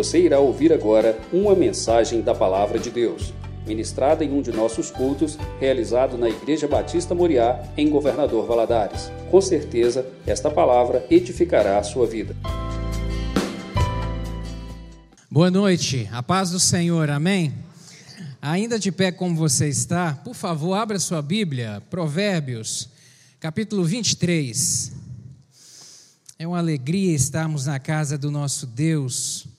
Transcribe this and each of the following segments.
Você irá ouvir agora uma mensagem da Palavra de Deus, ministrada em um de nossos cultos, realizado na Igreja Batista Moriá, em Governador Valadares. Com certeza, esta palavra edificará a sua vida. Boa noite, a paz do Senhor, amém? Ainda de pé como você está, por favor, abra sua Bíblia, Provérbios, capítulo 23. É uma alegria estarmos na casa do nosso Deus,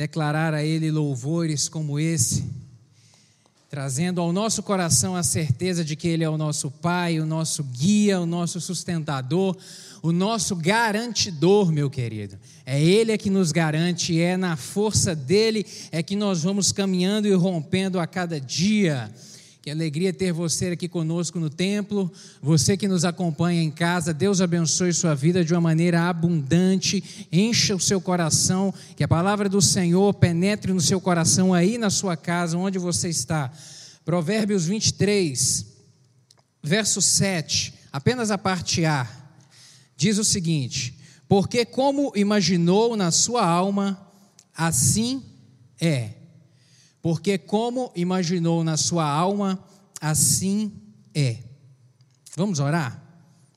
declarar a Ele louvores como esse, trazendo ao nosso coração a certeza de que Ele é o nosso Pai, o nosso guia, o nosso sustentador, o nosso garantidor, meu querido. É Ele é que nos garante, é na força dele é que nós vamos caminhando e rompendo a cada dia. Que alegria ter você aqui conosco no templo, você que nos acompanha em casa. Deus abençoe sua vida de uma maneira abundante, encha o seu coração, que a palavra do Senhor penetre no seu coração aí na sua casa, onde você está. Provérbios 23, verso 7, apenas a parte A, diz o seguinte: Porque como imaginou na sua alma, assim é porque como imaginou na sua alma, assim é. Vamos orar?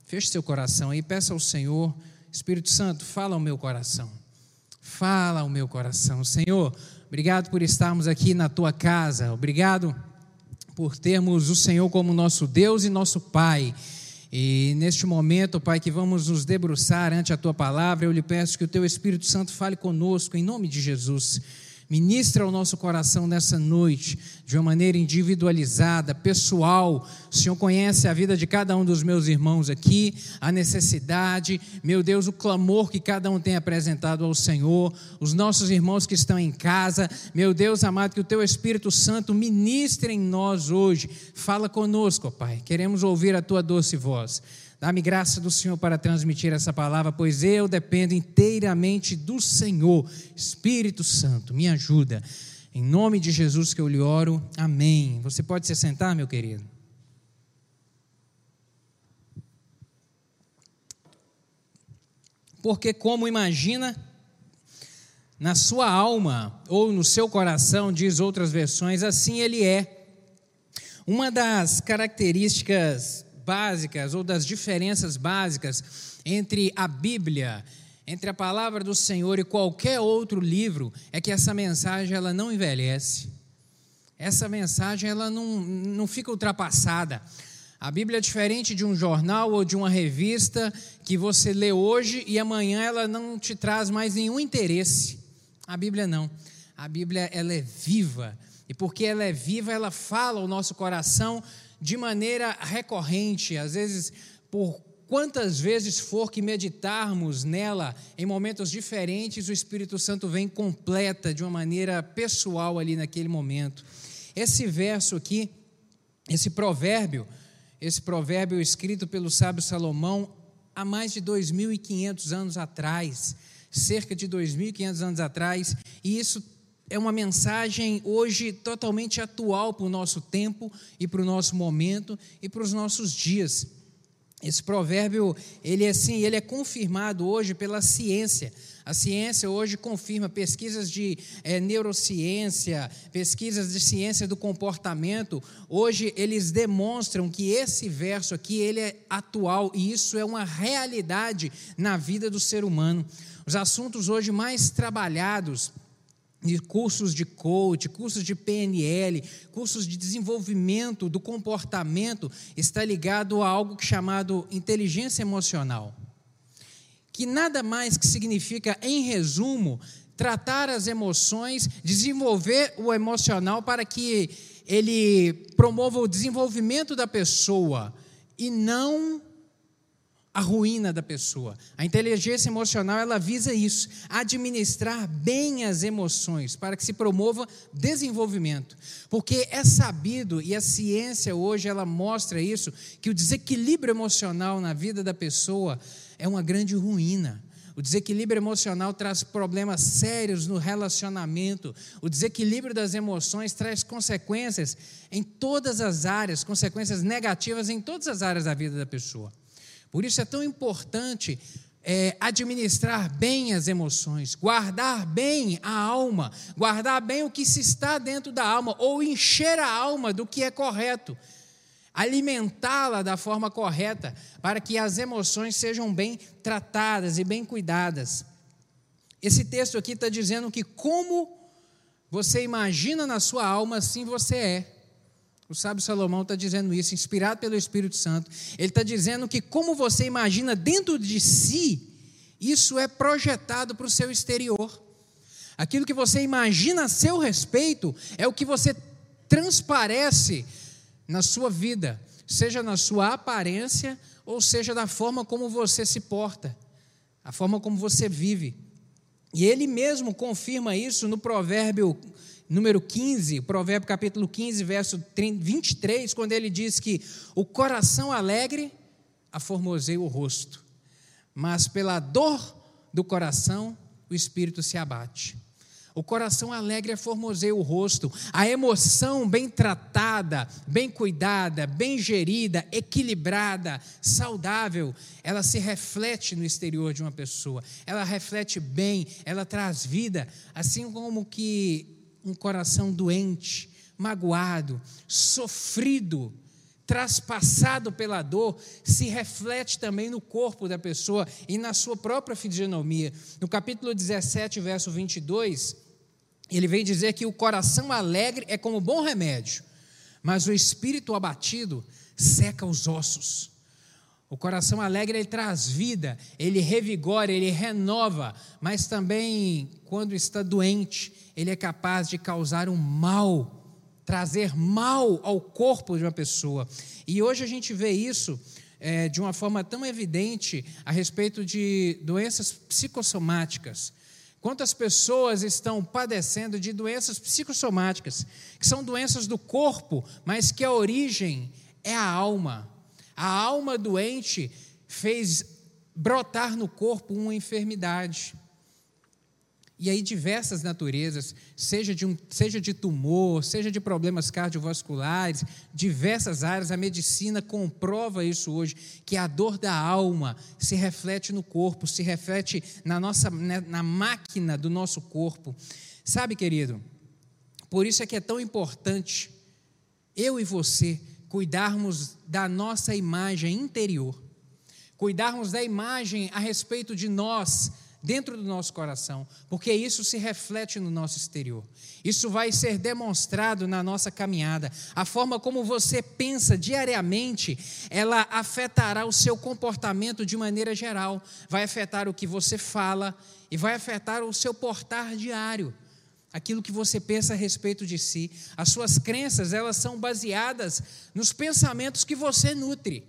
Feche seu coração aí, peça ao Senhor, Espírito Santo, fala ao meu coração. Fala ao meu coração. Senhor, obrigado por estarmos aqui na tua casa. Obrigado por termos o Senhor como nosso Deus e nosso Pai. E neste momento, Pai, que vamos nos debruçar ante a tua palavra, eu lhe peço que o teu Espírito Santo fale conosco, em nome de Jesus. Ministra ao nosso coração nessa noite, de uma maneira individualizada, pessoal. O Senhor conhece a vida de cada um dos meus irmãos aqui, a necessidade, meu Deus, o clamor que cada um tem apresentado ao Senhor, os nossos irmãos que estão em casa. Meu Deus amado, que o Teu Espírito Santo ministre em nós hoje. Fala conosco, Pai. Queremos ouvir a Tua doce voz. Dá-me graça do Senhor para transmitir essa palavra, pois eu dependo inteiramente do Senhor. Espírito Santo, me ajuda. Em nome de Jesus que eu lhe oro. Amém. Você pode se sentar, meu querido? Porque, como imagina, na sua alma ou no seu coração, diz outras versões, assim ele é. Uma das características básicas ou das diferenças básicas entre a Bíblia, entre a palavra do Senhor e qualquer outro livro é que essa mensagem ela não envelhece. Essa mensagem ela não, não fica ultrapassada. A Bíblia é diferente de um jornal ou de uma revista que você lê hoje e amanhã ela não te traz mais nenhum interesse. A Bíblia não. A Bíblia ela é viva. E porque ela é viva, ela fala ao nosso coração de maneira recorrente, às vezes por quantas vezes for que meditarmos nela em momentos diferentes, o Espírito Santo vem completa de uma maneira pessoal ali naquele momento. Esse verso aqui, esse provérbio, esse provérbio escrito pelo sábio Salomão há mais de 2.500 anos atrás, cerca de 2.500 anos atrás, e isso é uma mensagem hoje totalmente atual para o nosso tempo e para o nosso momento e para os nossos dias. Esse provérbio, ele é assim, ele é confirmado hoje pela ciência. A ciência hoje confirma pesquisas de é, neurociência, pesquisas de ciência do comportamento. Hoje eles demonstram que esse verso aqui ele é atual e isso é uma realidade na vida do ser humano. Os assuntos hoje mais trabalhados de cursos de coach, cursos de PNL, cursos de desenvolvimento do comportamento, está ligado a algo chamado inteligência emocional. Que nada mais que significa, em resumo, tratar as emoções, desenvolver o emocional para que ele promova o desenvolvimento da pessoa e não a ruína da pessoa. A inteligência emocional ela visa isso, administrar bem as emoções para que se promova desenvolvimento. Porque é sabido e a ciência hoje ela mostra isso que o desequilíbrio emocional na vida da pessoa é uma grande ruína. O desequilíbrio emocional traz problemas sérios no relacionamento. O desequilíbrio das emoções traz consequências em todas as áreas, consequências negativas em todas as áreas da vida da pessoa. Por isso é tão importante é, administrar bem as emoções, guardar bem a alma, guardar bem o que se está dentro da alma, ou encher a alma do que é correto, alimentá-la da forma correta, para que as emoções sejam bem tratadas e bem cuidadas. Esse texto aqui está dizendo que, como você imagina na sua alma, assim você é. O sábio Salomão está dizendo isso, inspirado pelo Espírito Santo. Ele está dizendo que, como você imagina dentro de si, isso é projetado para o seu exterior. Aquilo que você imagina a seu respeito é o que você transparece na sua vida, seja na sua aparência ou seja da forma como você se porta, a forma como você vive. E ele mesmo confirma isso no provérbio número 15, Provérbio capítulo 15, verso 23, quando ele diz que o coração alegre aformoseia o rosto, mas pela dor do coração o espírito se abate. O coração alegre aformoseia o rosto, a emoção bem tratada, bem cuidada, bem gerida, equilibrada, saudável, ela se reflete no exterior de uma pessoa. Ela reflete bem, ela traz vida, assim como que um coração doente, magoado, sofrido, traspassado pela dor, se reflete também no corpo da pessoa e na sua própria fisionomia. No capítulo 17, verso 22, ele vem dizer que o coração alegre é como bom remédio, mas o espírito abatido seca os ossos. O coração alegre ele traz vida, ele revigora, ele renova, mas também quando está doente, ele é capaz de causar um mal, trazer mal ao corpo de uma pessoa. E hoje a gente vê isso é, de uma forma tão evidente a respeito de doenças psicossomáticas. Quantas pessoas estão padecendo de doenças psicossomáticas, que são doenças do corpo, mas que a origem é a alma. A alma doente fez brotar no corpo uma enfermidade. E aí, diversas naturezas, seja de, um, seja de tumor, seja de problemas cardiovasculares, diversas áreas, a medicina comprova isso hoje, que a dor da alma se reflete no corpo, se reflete na, nossa, na, na máquina do nosso corpo. Sabe, querido, por isso é que é tão importante eu e você cuidarmos da nossa imagem interior, cuidarmos da imagem a respeito de nós dentro do nosso coração, porque isso se reflete no nosso exterior. Isso vai ser demonstrado na nossa caminhada. A forma como você pensa diariamente, ela afetará o seu comportamento de maneira geral, vai afetar o que você fala e vai afetar o seu portar diário aquilo que você pensa a respeito de si. As suas crenças, elas são baseadas nos pensamentos que você nutre,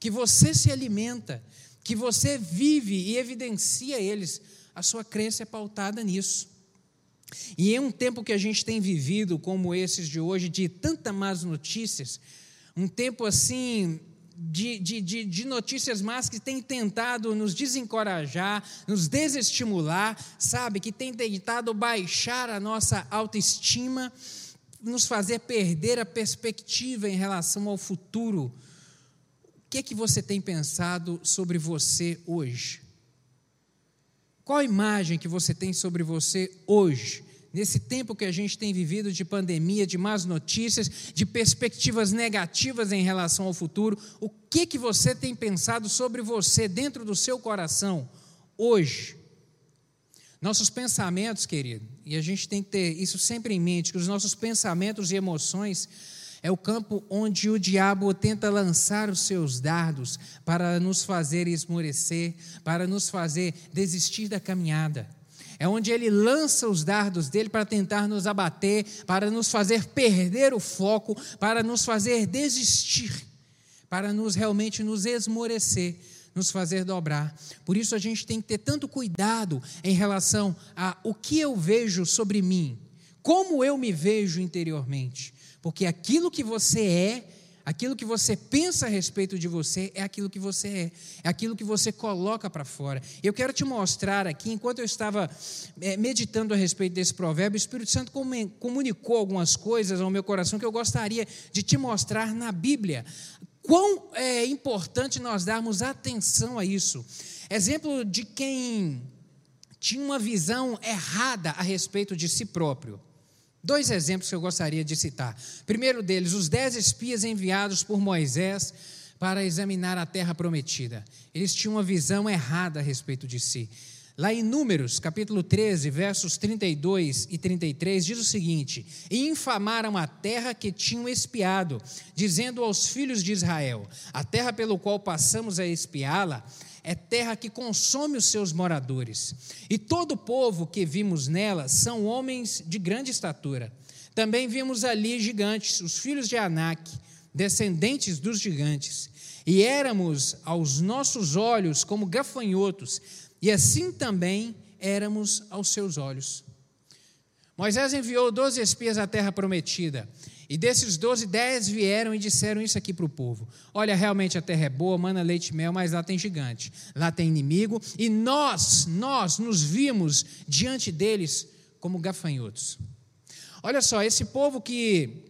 que você se alimenta, que você vive e evidencia eles. A sua crença é pautada nisso. E em um tempo que a gente tem vivido, como esses de hoje, de tantas más notícias, um tempo assim de, de, de, de, notícias más que tem tentado nos desencorajar, nos desestimular, sabe? Que tem tentado baixar a nossa autoestima, nos fazer perder a perspectiva em relação ao futuro. O que é que você tem pensado sobre você hoje? Qual a imagem que você tem sobre você hoje? Nesse tempo que a gente tem vivido de pandemia, de más notícias, de perspectivas negativas em relação ao futuro, o que que você tem pensado sobre você dentro do seu coração hoje? Nossos pensamentos, querido, e a gente tem que ter isso sempre em mente, que os nossos pensamentos e emoções é o campo onde o diabo tenta lançar os seus dardos para nos fazer esmorecer, para nos fazer desistir da caminhada. É onde ele lança os dardos dele para tentar nos abater, para nos fazer perder o foco, para nos fazer desistir, para nos realmente nos esmorecer, nos fazer dobrar. Por isso a gente tem que ter tanto cuidado em relação a o que eu vejo sobre mim, como eu me vejo interiormente, porque aquilo que você é Aquilo que você pensa a respeito de você é aquilo que você é, é aquilo que você coloca para fora. Eu quero te mostrar aqui, enquanto eu estava é, meditando a respeito desse provérbio, o Espírito Santo comunicou algumas coisas ao meu coração que eu gostaria de te mostrar na Bíblia. Quão é importante nós darmos atenção a isso. Exemplo de quem tinha uma visão errada a respeito de si próprio. Dois exemplos que eu gostaria de citar. Primeiro deles, os dez espias enviados por Moisés para examinar a terra prometida. Eles tinham uma visão errada a respeito de si. Lá em Números, capítulo 13, versos 32 e 33, diz o seguinte: E infamaram a terra que tinham espiado, dizendo aos filhos de Israel: A terra pelo qual passamos a espiá-la é terra que consome os seus moradores. E todo o povo que vimos nela são homens de grande estatura. Também vimos ali gigantes, os filhos de Anak, descendentes dos gigantes. E éramos aos nossos olhos como gafanhotos e assim também éramos aos seus olhos. Moisés enviou doze espias à terra prometida. E desses doze, dez vieram e disseram isso aqui para o povo: Olha, realmente a terra é boa, mana leite e mel, mas lá tem gigante, lá tem inimigo, e nós, nós nos vimos diante deles como gafanhotos. Olha só, esse povo que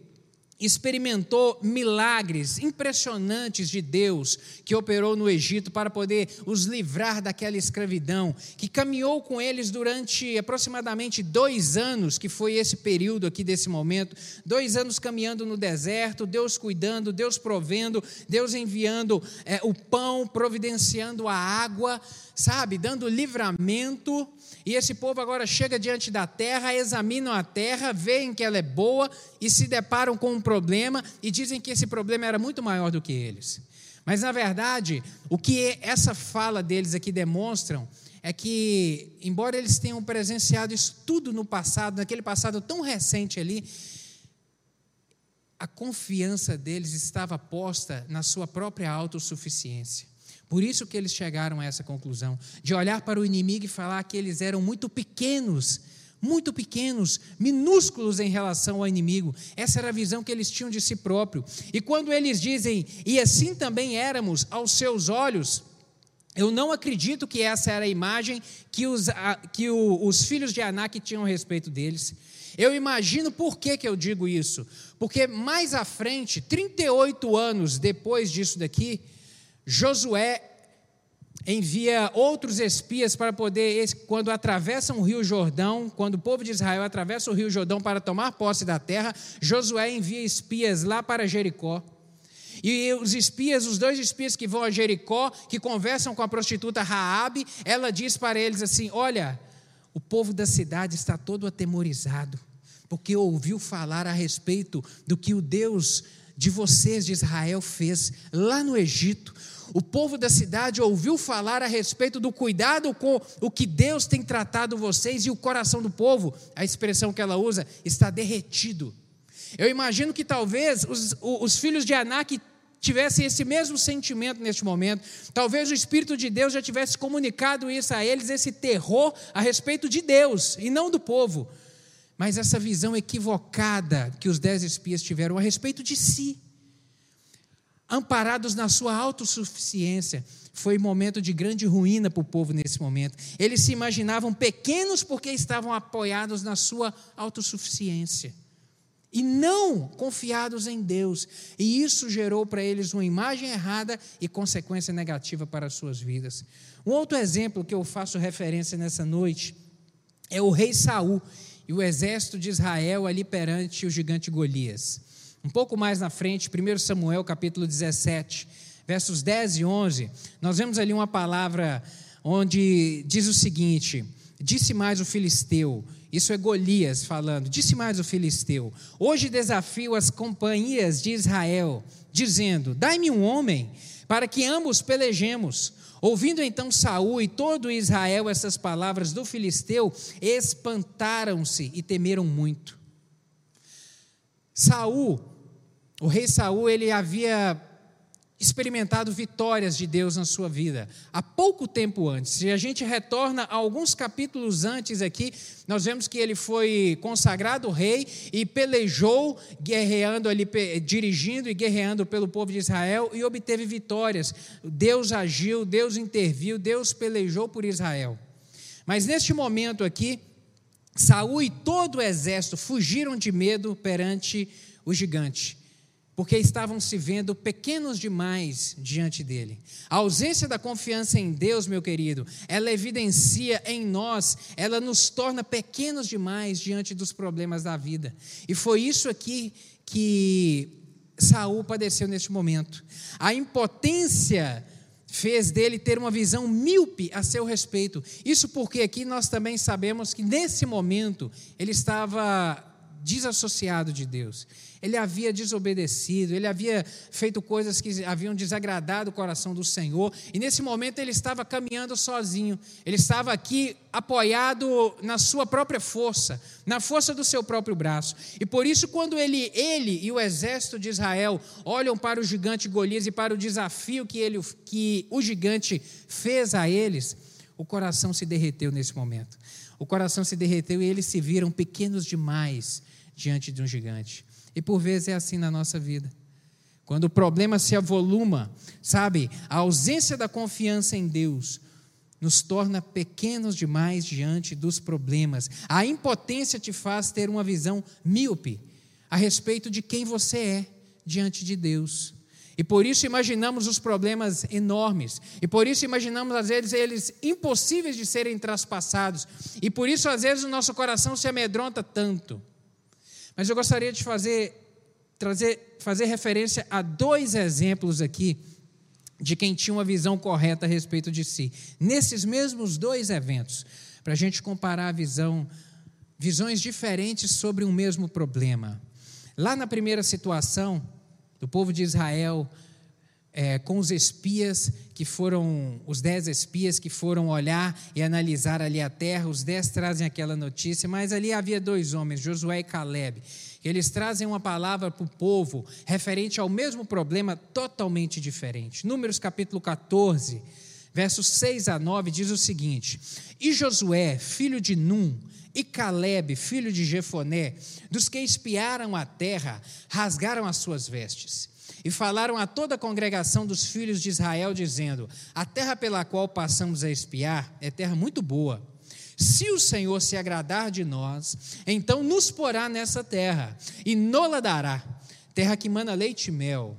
experimentou milagres impressionantes de Deus que operou no Egito para poder os livrar daquela escravidão, que caminhou com eles durante aproximadamente dois anos, que foi esse período aqui desse momento, dois anos caminhando no deserto, Deus cuidando, Deus provendo, Deus enviando é, o pão, providenciando a água, sabe, dando livramento. E esse povo agora chega diante da terra, examinam a terra, veem que ela é boa e se deparam com um problema e dizem que esse problema era muito maior do que eles. Mas na verdade, o que essa fala deles aqui demonstram é que, embora eles tenham presenciado isso tudo no passado, naquele passado tão recente ali, a confiança deles estava posta na sua própria autossuficiência. Por isso que eles chegaram a essa conclusão, de olhar para o inimigo e falar que eles eram muito pequenos, muito pequenos, minúsculos em relação ao inimigo. Essa era a visão que eles tinham de si próprio. E quando eles dizem, e assim também éramos aos seus olhos, eu não acredito que essa era a imagem que os, que o, os filhos de Anak tinham a respeito deles. Eu imagino por que, que eu digo isso. Porque mais à frente, 38 anos depois disso daqui, Josué envia outros espias para poder, quando atravessam o rio Jordão, quando o povo de Israel atravessa o rio Jordão para tomar posse da terra, Josué envia espias lá para Jericó. E os espias, os dois espias que vão a Jericó, que conversam com a prostituta Raabe, ela diz para eles assim: "Olha, o povo da cidade está todo atemorizado, porque ouviu falar a respeito do que o Deus de vocês de Israel fez lá no Egito. O povo da cidade ouviu falar a respeito do cuidado com o que Deus tem tratado vocês e o coração do povo, a expressão que ela usa, está derretido. Eu imagino que talvez os, os filhos de Anak tivessem esse mesmo sentimento neste momento. Talvez o Espírito de Deus já tivesse comunicado isso a eles, esse terror a respeito de Deus e não do povo. Mas essa visão equivocada que os dez espias tiveram a respeito de si amparados na sua autossuficiência. Foi um momento de grande ruína para o povo nesse momento. Eles se imaginavam pequenos porque estavam apoiados na sua autossuficiência e não confiados em Deus. E isso gerou para eles uma imagem errada e consequência negativa para as suas vidas. Um outro exemplo que eu faço referência nessa noite é o rei Saul e o exército de Israel ali perante o gigante Golias. Um pouco mais na frente, 1 Samuel capítulo 17, versos 10 e 11, nós vemos ali uma palavra onde diz o seguinte: Disse mais o filisteu, isso é Golias falando, disse mais o filisteu: Hoje desafio as companhias de Israel, dizendo: Dai-me um homem, para que ambos pelejemos. Ouvindo então Saul e todo Israel essas palavras do filisteu, espantaram-se e temeram muito. Saul o rei Saul ele havia experimentado vitórias de Deus na sua vida há pouco tempo antes. Se a gente retorna a alguns capítulos antes aqui, nós vemos que ele foi consagrado rei e pelejou, guerreando ali, dirigindo e guerreando pelo povo de Israel e obteve vitórias. Deus agiu, Deus interviu, Deus pelejou por Israel. Mas neste momento aqui, Saul e todo o exército fugiram de medo perante o gigante porque estavam se vendo pequenos demais diante dele. A ausência da confiança em Deus, meu querido, ela evidencia em nós, ela nos torna pequenos demais diante dos problemas da vida. E foi isso aqui que Saul padeceu neste momento. A impotência fez dele ter uma visão míope a seu respeito. Isso porque aqui nós também sabemos que nesse momento ele estava desassociado de Deus. Ele havia desobedecido, ele havia feito coisas que haviam desagradado o coração do Senhor, e nesse momento ele estava caminhando sozinho. Ele estava aqui apoiado na sua própria força, na força do seu próprio braço. E por isso quando ele, ele e o exército de Israel olham para o gigante Golias e para o desafio que ele que o gigante fez a eles, o coração se derreteu nesse momento. O coração se derreteu e eles se viram pequenos demais diante de um gigante. E por vezes é assim na nossa vida. Quando o problema se avoluma, sabe, a ausência da confiança em Deus nos torna pequenos demais diante dos problemas. A impotência te faz ter uma visão míope a respeito de quem você é diante de Deus. E por isso imaginamos os problemas enormes. E por isso imaginamos, às vezes, eles impossíveis de serem traspassados. E por isso, às vezes, o nosso coração se amedronta tanto. Mas eu gostaria de fazer, trazer, fazer referência a dois exemplos aqui de quem tinha uma visão correta a respeito de si. Nesses mesmos dois eventos, para a gente comparar a visão, visões diferentes sobre um mesmo problema. Lá na primeira situação, do povo de Israel é, com os espias que foram, os dez espias que foram olhar e analisar ali a terra, os dez trazem aquela notícia, mas ali havia dois homens, Josué e Caleb, eles trazem uma palavra para o povo referente ao mesmo problema totalmente diferente. Números capítulo 14, versos 6 a 9 diz o seguinte: E Josué, filho de Num, e Caleb, filho de Jefoné, dos que espiaram a terra, rasgaram as suas vestes e falaram a toda a congregação dos filhos de Israel, dizendo: A terra pela qual passamos a espiar é terra muito boa. Se o Senhor se agradar de nós, então nos porá nessa terra e nola dará, terra que mana leite e mel.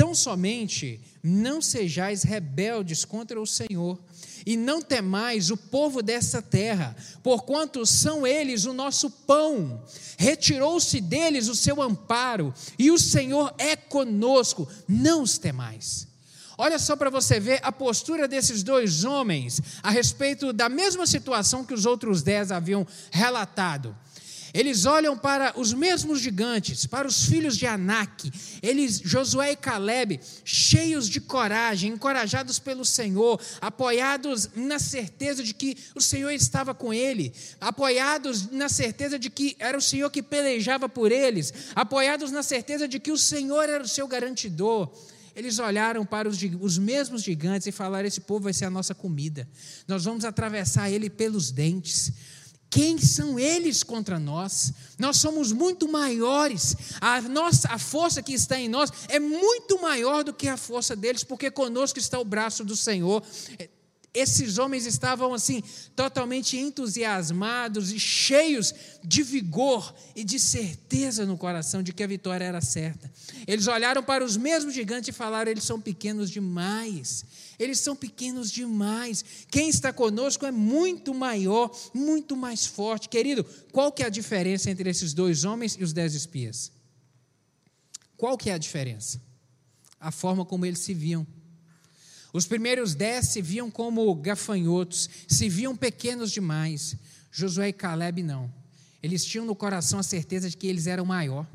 Tão somente não sejais rebeldes contra o Senhor, e não temais o povo dessa terra, porquanto são eles o nosso pão. Retirou-se deles o seu amparo, e o Senhor é conosco, não os temais. Olha só para você ver a postura desses dois homens a respeito da mesma situação que os outros dez haviam relatado. Eles olham para os mesmos gigantes, para os filhos de Anak, eles, Josué e Caleb, cheios de coragem, encorajados pelo Senhor, apoiados na certeza de que o Senhor estava com ele, apoiados na certeza de que era o Senhor que pelejava por eles, apoiados na certeza de que o Senhor era o seu garantidor. Eles olharam para os, os mesmos gigantes e falaram: Esse povo vai ser a nossa comida, nós vamos atravessar ele pelos dentes. Quem são eles contra nós? Nós somos muito maiores. A nossa a força que está em nós é muito maior do que a força deles, porque conosco está o braço do Senhor. Esses homens estavam assim, totalmente entusiasmados e cheios de vigor e de certeza no coração de que a vitória era certa. Eles olharam para os mesmos gigantes e falaram: eles são pequenos demais. Eles são pequenos demais. Quem está conosco é muito maior, muito mais forte. Querido, qual que é a diferença entre esses dois homens e os dez espias? Qual que é a diferença? A forma como eles se viam. Os primeiros dez se viam como gafanhotos, se viam pequenos demais. Josué e Caleb não. Eles tinham no coração a certeza de que eles eram maior.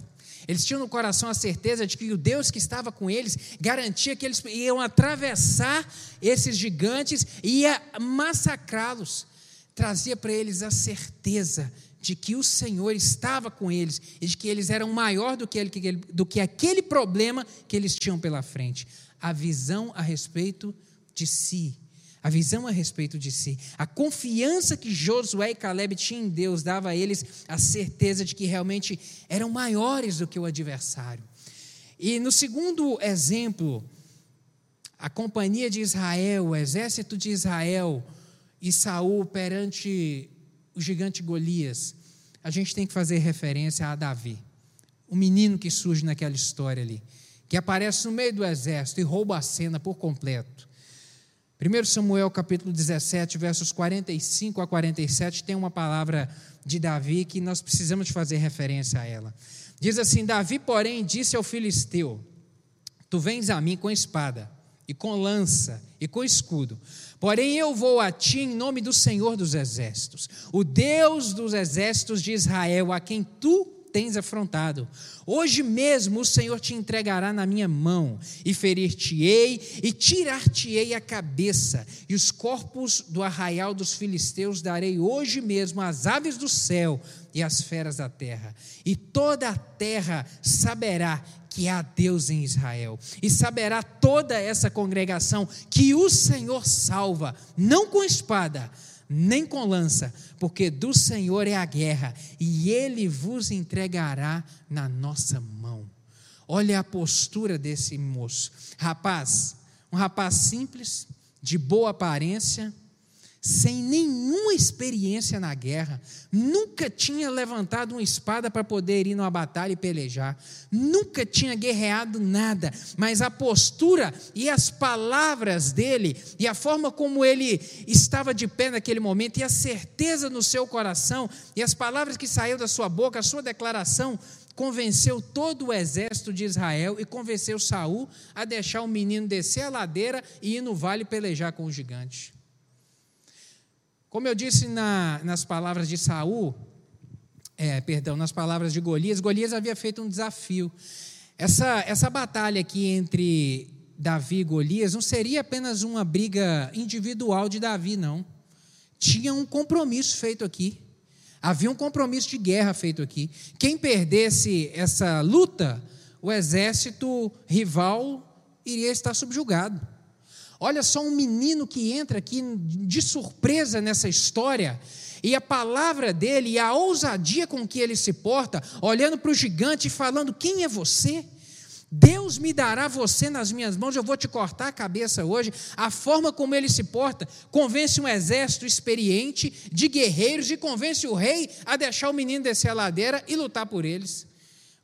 Eles tinham no coração a certeza de que o Deus que estava com eles garantia que eles iam atravessar esses gigantes e ia massacrá-los. Trazia para eles a certeza de que o Senhor estava com eles e de que eles eram maior do que, ele, do que aquele problema que eles tinham pela frente a visão a respeito de si. A visão a respeito de si. A confiança que Josué e Caleb tinham em Deus dava a eles a certeza de que realmente eram maiores do que o adversário. E no segundo exemplo, a companhia de Israel, o exército de Israel e Saul perante o gigante Golias, a gente tem que fazer referência a Davi, o menino que surge naquela história ali. que aparece no meio do exército e rouba a cena por completo. 1 Samuel capítulo 17, versos 45 a 47, tem uma palavra de Davi que nós precisamos fazer referência a ela. Diz assim: Davi, porém, disse ao filisteu: Tu vens a mim com espada, e com lança, e com escudo. Porém, eu vou a ti em nome do Senhor dos Exércitos, o Deus dos exércitos de Israel, a quem tu tens afrontado. Hoje mesmo o Senhor te entregará na minha mão, e ferir-te-ei, e tirar-te-ei a cabeça, e os corpos do arraial dos filisteus darei hoje mesmo às aves do céu e às feras da terra. E toda a terra saberá que há Deus em Israel, e saberá toda essa congregação que o Senhor salva, não com espada, nem com lança, porque do Senhor é a guerra, e ele vos entregará na nossa mão. Olha a postura desse moço. Rapaz, um rapaz simples, de boa aparência, sem nenhuma experiência na guerra, nunca tinha levantado uma espada para poder ir numa batalha e pelejar, nunca tinha guerreado nada, mas a postura e as palavras dele, e a forma como ele estava de pé naquele momento, e a certeza no seu coração, e as palavras que saíram da sua boca, a sua declaração, convenceu todo o exército de Israel e convenceu Saul a deixar o menino descer a ladeira e ir no vale pelejar com o gigante. Como eu disse na, nas palavras de Saul, é, perdão, nas palavras de Golias, Golias havia feito um desafio. Essa, essa batalha aqui entre Davi e Golias não seria apenas uma briga individual de Davi, não. Tinha um compromisso feito aqui. Havia um compromisso de guerra feito aqui. Quem perdesse essa luta, o exército rival iria estar subjugado. Olha só um menino que entra aqui de surpresa nessa história, e a palavra dele e a ousadia com que ele se porta, olhando para o gigante e falando: Quem é você? Deus me dará você nas minhas mãos, eu vou te cortar a cabeça hoje. A forma como ele se porta convence um exército experiente de guerreiros e convence o rei a deixar o menino descer a ladeira e lutar por eles.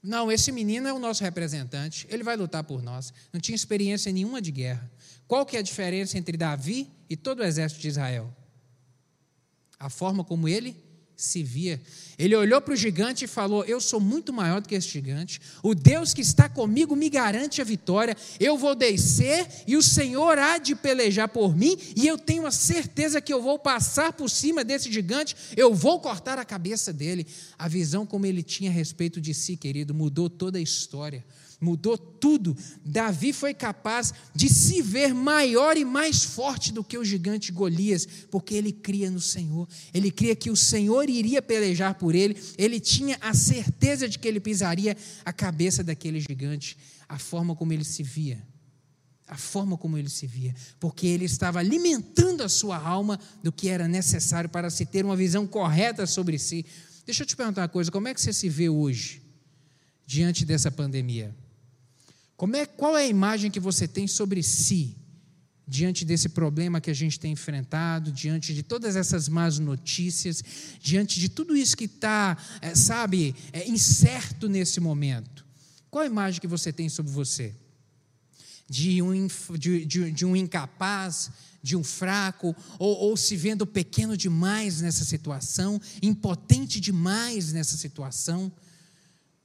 Não, esse menino é o nosso representante, ele vai lutar por nós. Não tinha experiência nenhuma de guerra. Qual que é a diferença entre Davi e todo o exército de Israel? A forma como ele se via. Ele olhou para o gigante e falou: Eu sou muito maior do que esse gigante. O Deus que está comigo me garante a vitória. Eu vou descer e o Senhor há de pelejar por mim. E eu tenho a certeza que eu vou passar por cima desse gigante. Eu vou cortar a cabeça dele. A visão como ele tinha a respeito de si, querido, mudou toda a história mudou tudo. Davi foi capaz de se ver maior e mais forte do que o gigante Golias, porque ele cria no Senhor. Ele cria que o Senhor iria pelejar por ele. Ele tinha a certeza de que ele pisaria a cabeça daquele gigante, a forma como ele se via. A forma como ele se via, porque ele estava alimentando a sua alma do que era necessário para se ter uma visão correta sobre si. Deixa eu te perguntar uma coisa: como é que você se vê hoje, diante dessa pandemia? Como é, qual é a imagem que você tem sobre si diante desse problema que a gente tem enfrentado, diante de todas essas más notícias, diante de tudo isso que está, é, sabe, é, incerto nesse momento? Qual a imagem que você tem sobre você? De um, de, de, de um incapaz, de um fraco, ou, ou, se vendo pequeno demais nessa situação, impotente demais nessa situação?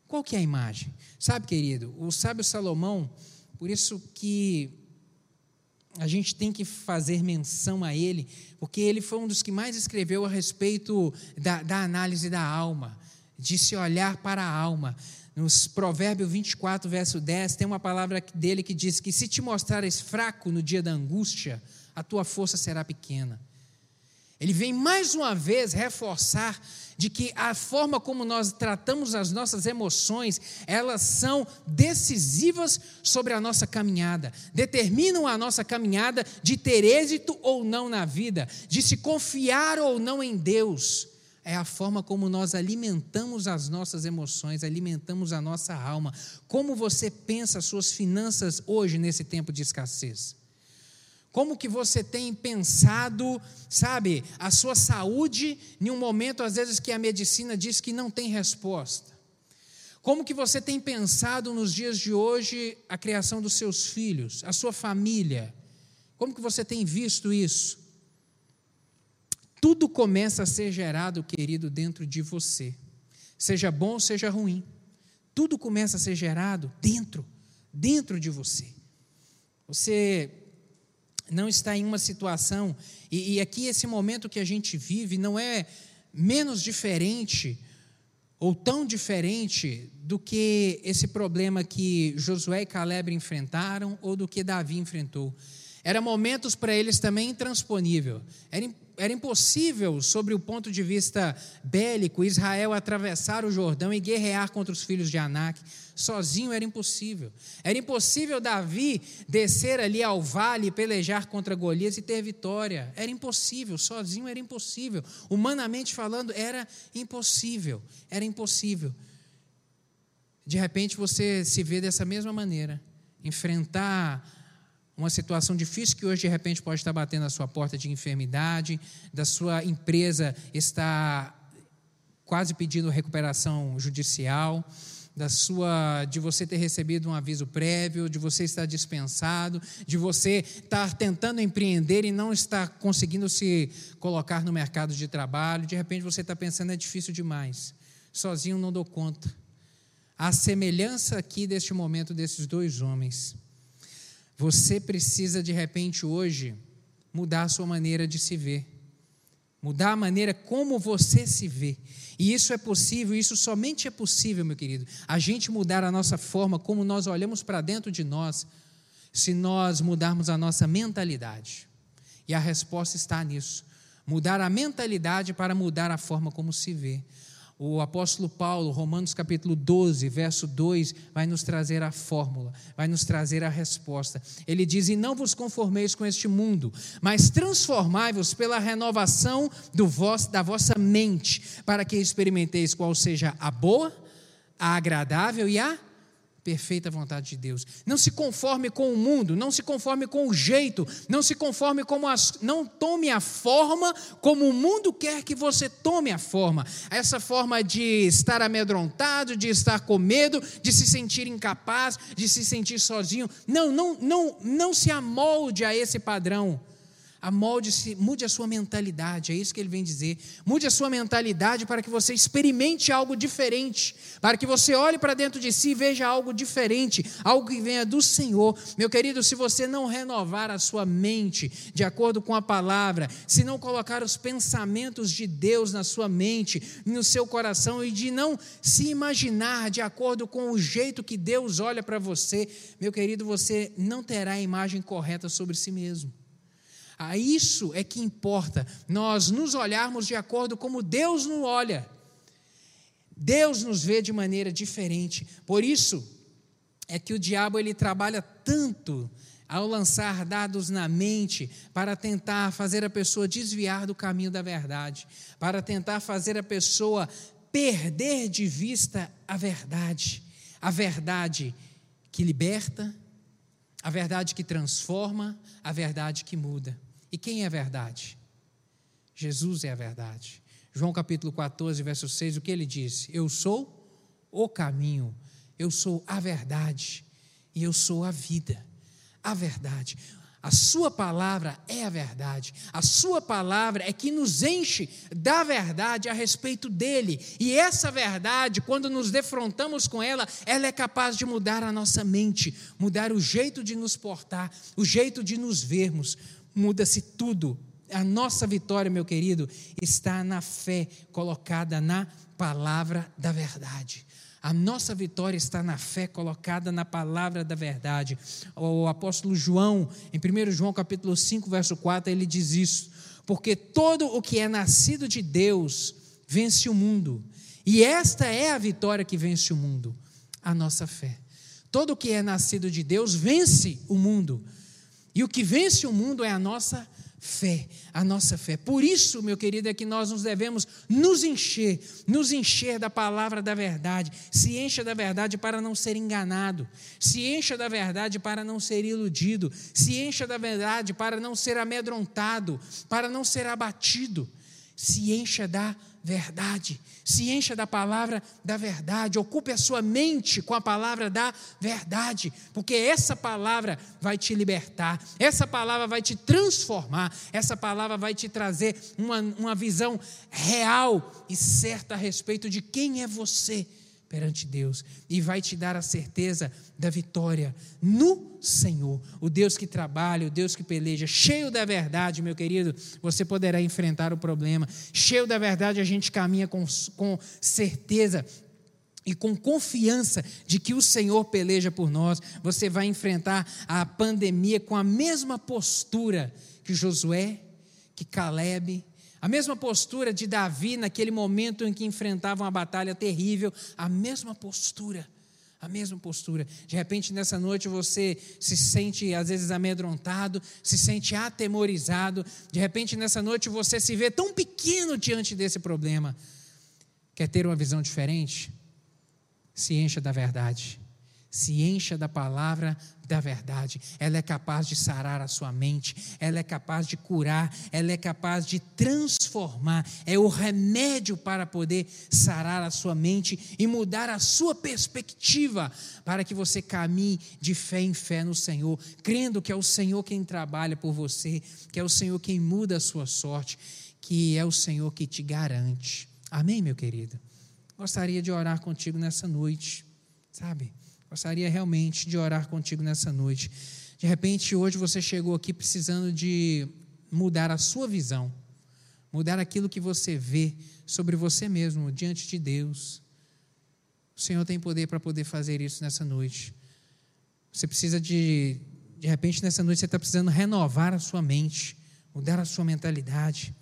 Qual que é a imagem? Sabe, querido, o sábio Salomão, por isso que a gente tem que fazer menção a ele, porque ele foi um dos que mais escreveu a respeito da, da análise da alma, de se olhar para a alma. Nos Provérbios 24, verso 10, tem uma palavra dele que diz que se te mostrares fraco no dia da angústia, a tua força será pequena. Ele vem mais uma vez reforçar de que a forma como nós tratamos as nossas emoções, elas são decisivas sobre a nossa caminhada, determinam a nossa caminhada de ter êxito ou não na vida, de se confiar ou não em Deus. É a forma como nós alimentamos as nossas emoções, alimentamos a nossa alma. Como você pensa as suas finanças hoje nesse tempo de escassez? Como que você tem pensado, sabe, a sua saúde em um momento às vezes que a medicina diz que não tem resposta? Como que você tem pensado nos dias de hoje a criação dos seus filhos, a sua família? Como que você tem visto isso? Tudo começa a ser gerado, querido, dentro de você. Seja bom, seja ruim. Tudo começa a ser gerado dentro, dentro de você. Você não está em uma situação, e, e aqui esse momento que a gente vive não é menos diferente ou tão diferente do que esse problema que Josué e Caleb enfrentaram ou do que Davi enfrentou. Era momentos para eles também intransponível. Era, era impossível, sobre o ponto de vista bélico, Israel atravessar o Jordão e guerrear contra os filhos de Anak. Sozinho era impossível. Era impossível Davi descer ali ao vale pelejar contra Golias e ter vitória. Era impossível, sozinho era impossível. Humanamente falando, era impossível. Era impossível. De repente você se vê dessa mesma maneira, enfrentar uma situação difícil que hoje de repente pode estar batendo a sua porta de enfermidade, da sua empresa está quase pedindo recuperação judicial, da sua de você ter recebido um aviso prévio, de você estar dispensado, de você estar tentando empreender e não estar conseguindo se colocar no mercado de trabalho, de repente você está pensando é difícil demais, sozinho não dou conta. A semelhança aqui deste momento desses dois homens você precisa, de repente, hoje, mudar a sua maneira de se ver, mudar a maneira como você se vê. E isso é possível, isso somente é possível, meu querido, a gente mudar a nossa forma como nós olhamos para dentro de nós, se nós mudarmos a nossa mentalidade. E a resposta está nisso. Mudar a mentalidade para mudar a forma como se vê. O apóstolo Paulo, Romanos capítulo 12, verso 2, vai nos trazer a fórmula, vai nos trazer a resposta. Ele diz: E não vos conformeis com este mundo, mas transformai-vos pela renovação vos, da vossa mente, para que experimenteis qual seja a boa, a agradável e a perfeita vontade de Deus. Não se conforme com o mundo, não se conforme com o jeito, não se conforme como as, não tome a forma como o mundo quer que você tome a forma. Essa forma de estar amedrontado, de estar com medo, de se sentir incapaz, de se sentir sozinho. Não, não, não, não se amolde a esse padrão. Amolde-se, mude a sua mentalidade, é isso que ele vem dizer. Mude a sua mentalidade para que você experimente algo diferente, para que você olhe para dentro de si e veja algo diferente, algo que venha do Senhor. Meu querido, se você não renovar a sua mente de acordo com a palavra, se não colocar os pensamentos de Deus na sua mente, no seu coração e de não se imaginar de acordo com o jeito que Deus olha para você, meu querido, você não terá a imagem correta sobre si mesmo. A isso é que importa, nós nos olharmos de acordo como Deus nos olha. Deus nos vê de maneira diferente. Por isso é que o diabo ele trabalha tanto ao lançar dados na mente para tentar fazer a pessoa desviar do caminho da verdade, para tentar fazer a pessoa perder de vista a verdade, a verdade que liberta, a verdade que transforma, a verdade que muda. E quem é a verdade? Jesus é a verdade. João capítulo 14, verso 6, o que ele disse? Eu sou o caminho, eu sou a verdade e eu sou a vida. A verdade. A Sua palavra é a verdade. A Sua palavra é que nos enche da verdade a respeito dele. E essa verdade, quando nos defrontamos com ela, ela é capaz de mudar a nossa mente, mudar o jeito de nos portar, o jeito de nos vermos, muda-se tudo. A nossa vitória, meu querido, está na fé colocada na palavra da verdade. A nossa vitória está na fé colocada na palavra da verdade. O apóstolo João, em 1 João capítulo 5, verso 4, ele diz isso: porque todo o que é nascido de Deus vence o mundo. E esta é a vitória que vence o mundo, a nossa fé. Todo o que é nascido de Deus vence o mundo. E o que vence o mundo é a nossa fé, a nossa fé. Por isso, meu querido, é que nós nos devemos nos encher, nos encher da palavra da verdade. Se encha da verdade para não ser enganado, se encha da verdade para não ser iludido, se encha da verdade para não ser amedrontado, para não ser abatido. Se encha da verdade, se encha da palavra da verdade, ocupe a sua mente com a palavra da verdade, porque essa palavra vai te libertar, essa palavra vai te transformar, essa palavra vai te trazer uma, uma visão real e certa a respeito de quem é você perante Deus e vai te dar a certeza da vitória no Senhor. O Deus que trabalha, o Deus que peleja, cheio da verdade, meu querido, você poderá enfrentar o problema. Cheio da verdade, a gente caminha com, com certeza e com confiança de que o Senhor peleja por nós. Você vai enfrentar a pandemia com a mesma postura que Josué, que Caleb, a mesma postura de Davi naquele momento em que enfrentava uma batalha terrível, a mesma postura, a mesma postura. De repente, nessa noite, você se sente, às vezes, amedrontado, se sente atemorizado. De repente, nessa noite, você se vê tão pequeno diante desse problema. Quer ter uma visão diferente? Se encha da verdade se encha da palavra da verdade. Ela é capaz de sarar a sua mente, ela é capaz de curar, ela é capaz de transformar. É o remédio para poder sarar a sua mente e mudar a sua perspectiva, para que você caminhe de fé em fé no Senhor, crendo que é o Senhor quem trabalha por você, que é o Senhor quem muda a sua sorte, que é o Senhor que te garante. Amém, meu querido? Gostaria de orar contigo nessa noite, sabe? Gostaria realmente de orar contigo nessa noite. De repente, hoje você chegou aqui precisando de mudar a sua visão, mudar aquilo que você vê sobre você mesmo diante de Deus. O Senhor tem poder para poder fazer isso nessa noite. Você precisa de, de repente, nessa noite, você está precisando renovar a sua mente, mudar a sua mentalidade.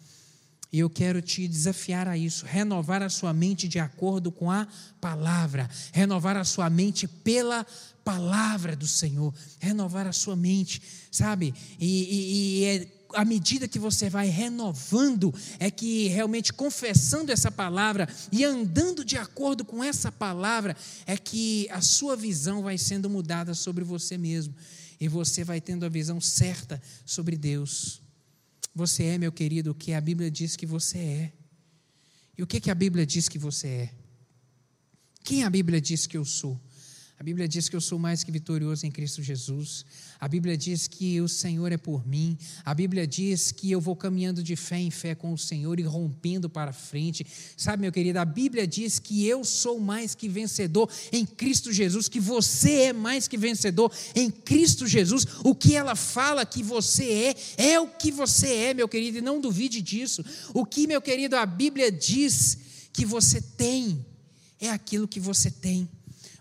E eu quero te desafiar a isso, renovar a sua mente de acordo com a palavra, renovar a sua mente pela palavra do Senhor, renovar a sua mente, sabe? E, e, e é à medida que você vai renovando, é que realmente confessando essa palavra e andando de acordo com essa palavra, é que a sua visão vai sendo mudada sobre você mesmo e você vai tendo a visão certa sobre Deus. Você é, meu querido, o que a Bíblia diz que você é. E o que, que a Bíblia diz que você é? Quem a Bíblia diz que eu sou? A Bíblia diz que eu sou mais que vitorioso em Cristo Jesus. A Bíblia diz que o Senhor é por mim. A Bíblia diz que eu vou caminhando de fé em fé com o Senhor e rompendo para frente. Sabe, meu querido, a Bíblia diz que eu sou mais que vencedor em Cristo Jesus, que você é mais que vencedor em Cristo Jesus. O que ela fala que você é, é o que você é, meu querido, e não duvide disso. O que, meu querido, a Bíblia diz que você tem, é aquilo que você tem.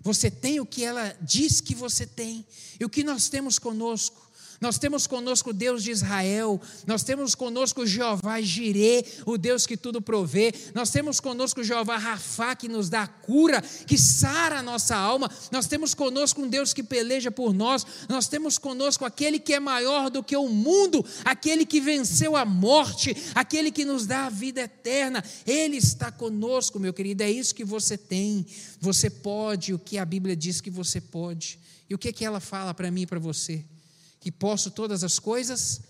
Você tem o que ela diz que você tem. E o que nós temos conosco nós temos conosco o Deus de Israel, nós temos conosco Jeová Jirê, o Deus que tudo provê, nós temos conosco Jeová Rafá, que nos dá cura, que sara a nossa alma, nós temos conosco um Deus que peleja por nós, nós temos conosco aquele que é maior do que o mundo, aquele que venceu a morte, aquele que nos dá a vida eterna, Ele está conosco, meu querido, é isso que você tem, você pode o que a Bíblia diz que você pode, e o que, que ela fala para mim e para você? Que posso todas as coisas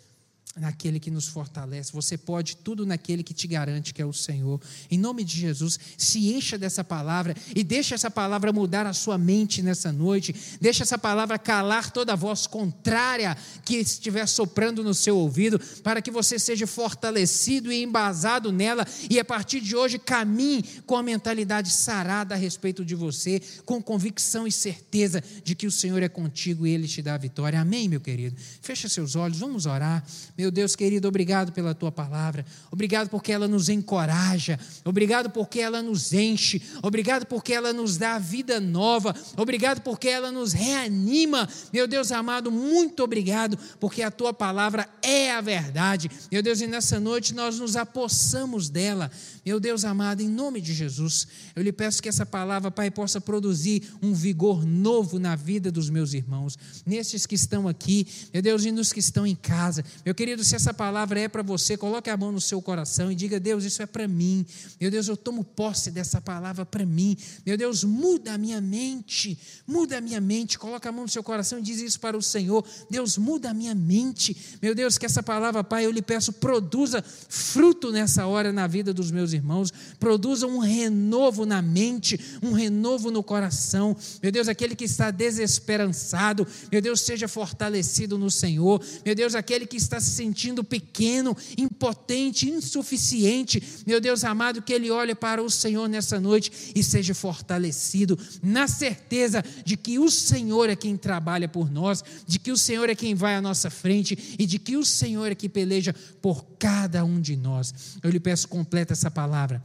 naquele que nos fortalece. Você pode tudo naquele que te garante que é o Senhor. Em nome de Jesus, se encha dessa palavra e deixa essa palavra mudar a sua mente nessa noite. Deixa essa palavra calar toda a voz contrária que estiver soprando no seu ouvido, para que você seja fortalecido e embasado nela e a partir de hoje caminhe com a mentalidade sarada a respeito de você, com convicção e certeza de que o Senhor é contigo e ele te dá a vitória. Amém, meu querido. Fecha seus olhos, vamos orar. Meu Deus querido, obrigado pela tua palavra. Obrigado porque ela nos encoraja. Obrigado porque ela nos enche. Obrigado porque ela nos dá vida nova. Obrigado porque ela nos reanima. Meu Deus amado, muito obrigado porque a tua palavra é a verdade. Meu Deus, e nessa noite nós nos apossamos dela. Meu Deus amado, em nome de Jesus, eu lhe peço que essa palavra, Pai, possa produzir um vigor novo na vida dos meus irmãos, nesses que estão aqui, meu Deus, e nos que estão em casa. Meu querido, querido, se essa palavra é para você, coloque a mão no seu coração e diga: Deus, isso é para mim. Meu Deus, eu tomo posse dessa palavra para mim. Meu Deus, muda a minha mente, muda a minha mente. Coloque a mão no seu coração e diz isso para o Senhor. Deus, muda a minha mente. Meu Deus, que essa palavra, Pai, eu lhe peço, produza fruto nessa hora na vida dos meus irmãos, produza um renovo na mente, um renovo no coração. Meu Deus, aquele que está desesperançado, meu Deus, seja fortalecido no Senhor. Meu Deus, aquele que está se sentindo pequeno, impotente, insuficiente, meu Deus amado, que ele olhe para o Senhor nessa noite e seja fortalecido, na certeza de que o Senhor é quem trabalha por nós, de que o Senhor é quem vai à nossa frente e de que o Senhor é que peleja por cada um de nós. Eu lhe peço, completa essa palavra.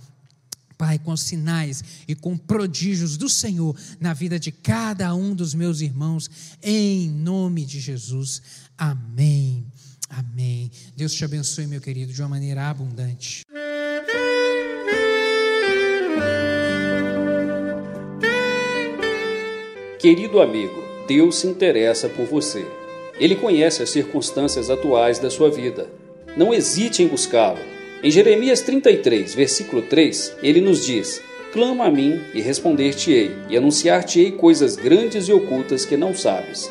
Pai, com sinais e com prodígios do Senhor na vida de cada um dos meus irmãos, em nome de Jesus. Amém. Amém. Deus te abençoe, meu querido, de uma maneira abundante. Querido amigo, Deus se interessa por você. Ele conhece as circunstâncias atuais da sua vida. Não hesite em buscá-lo. Em Jeremias 33, versículo 3, ele nos diz: Clama a mim e responder-te-ei, e anunciar-te-ei coisas grandes e ocultas que não sabes.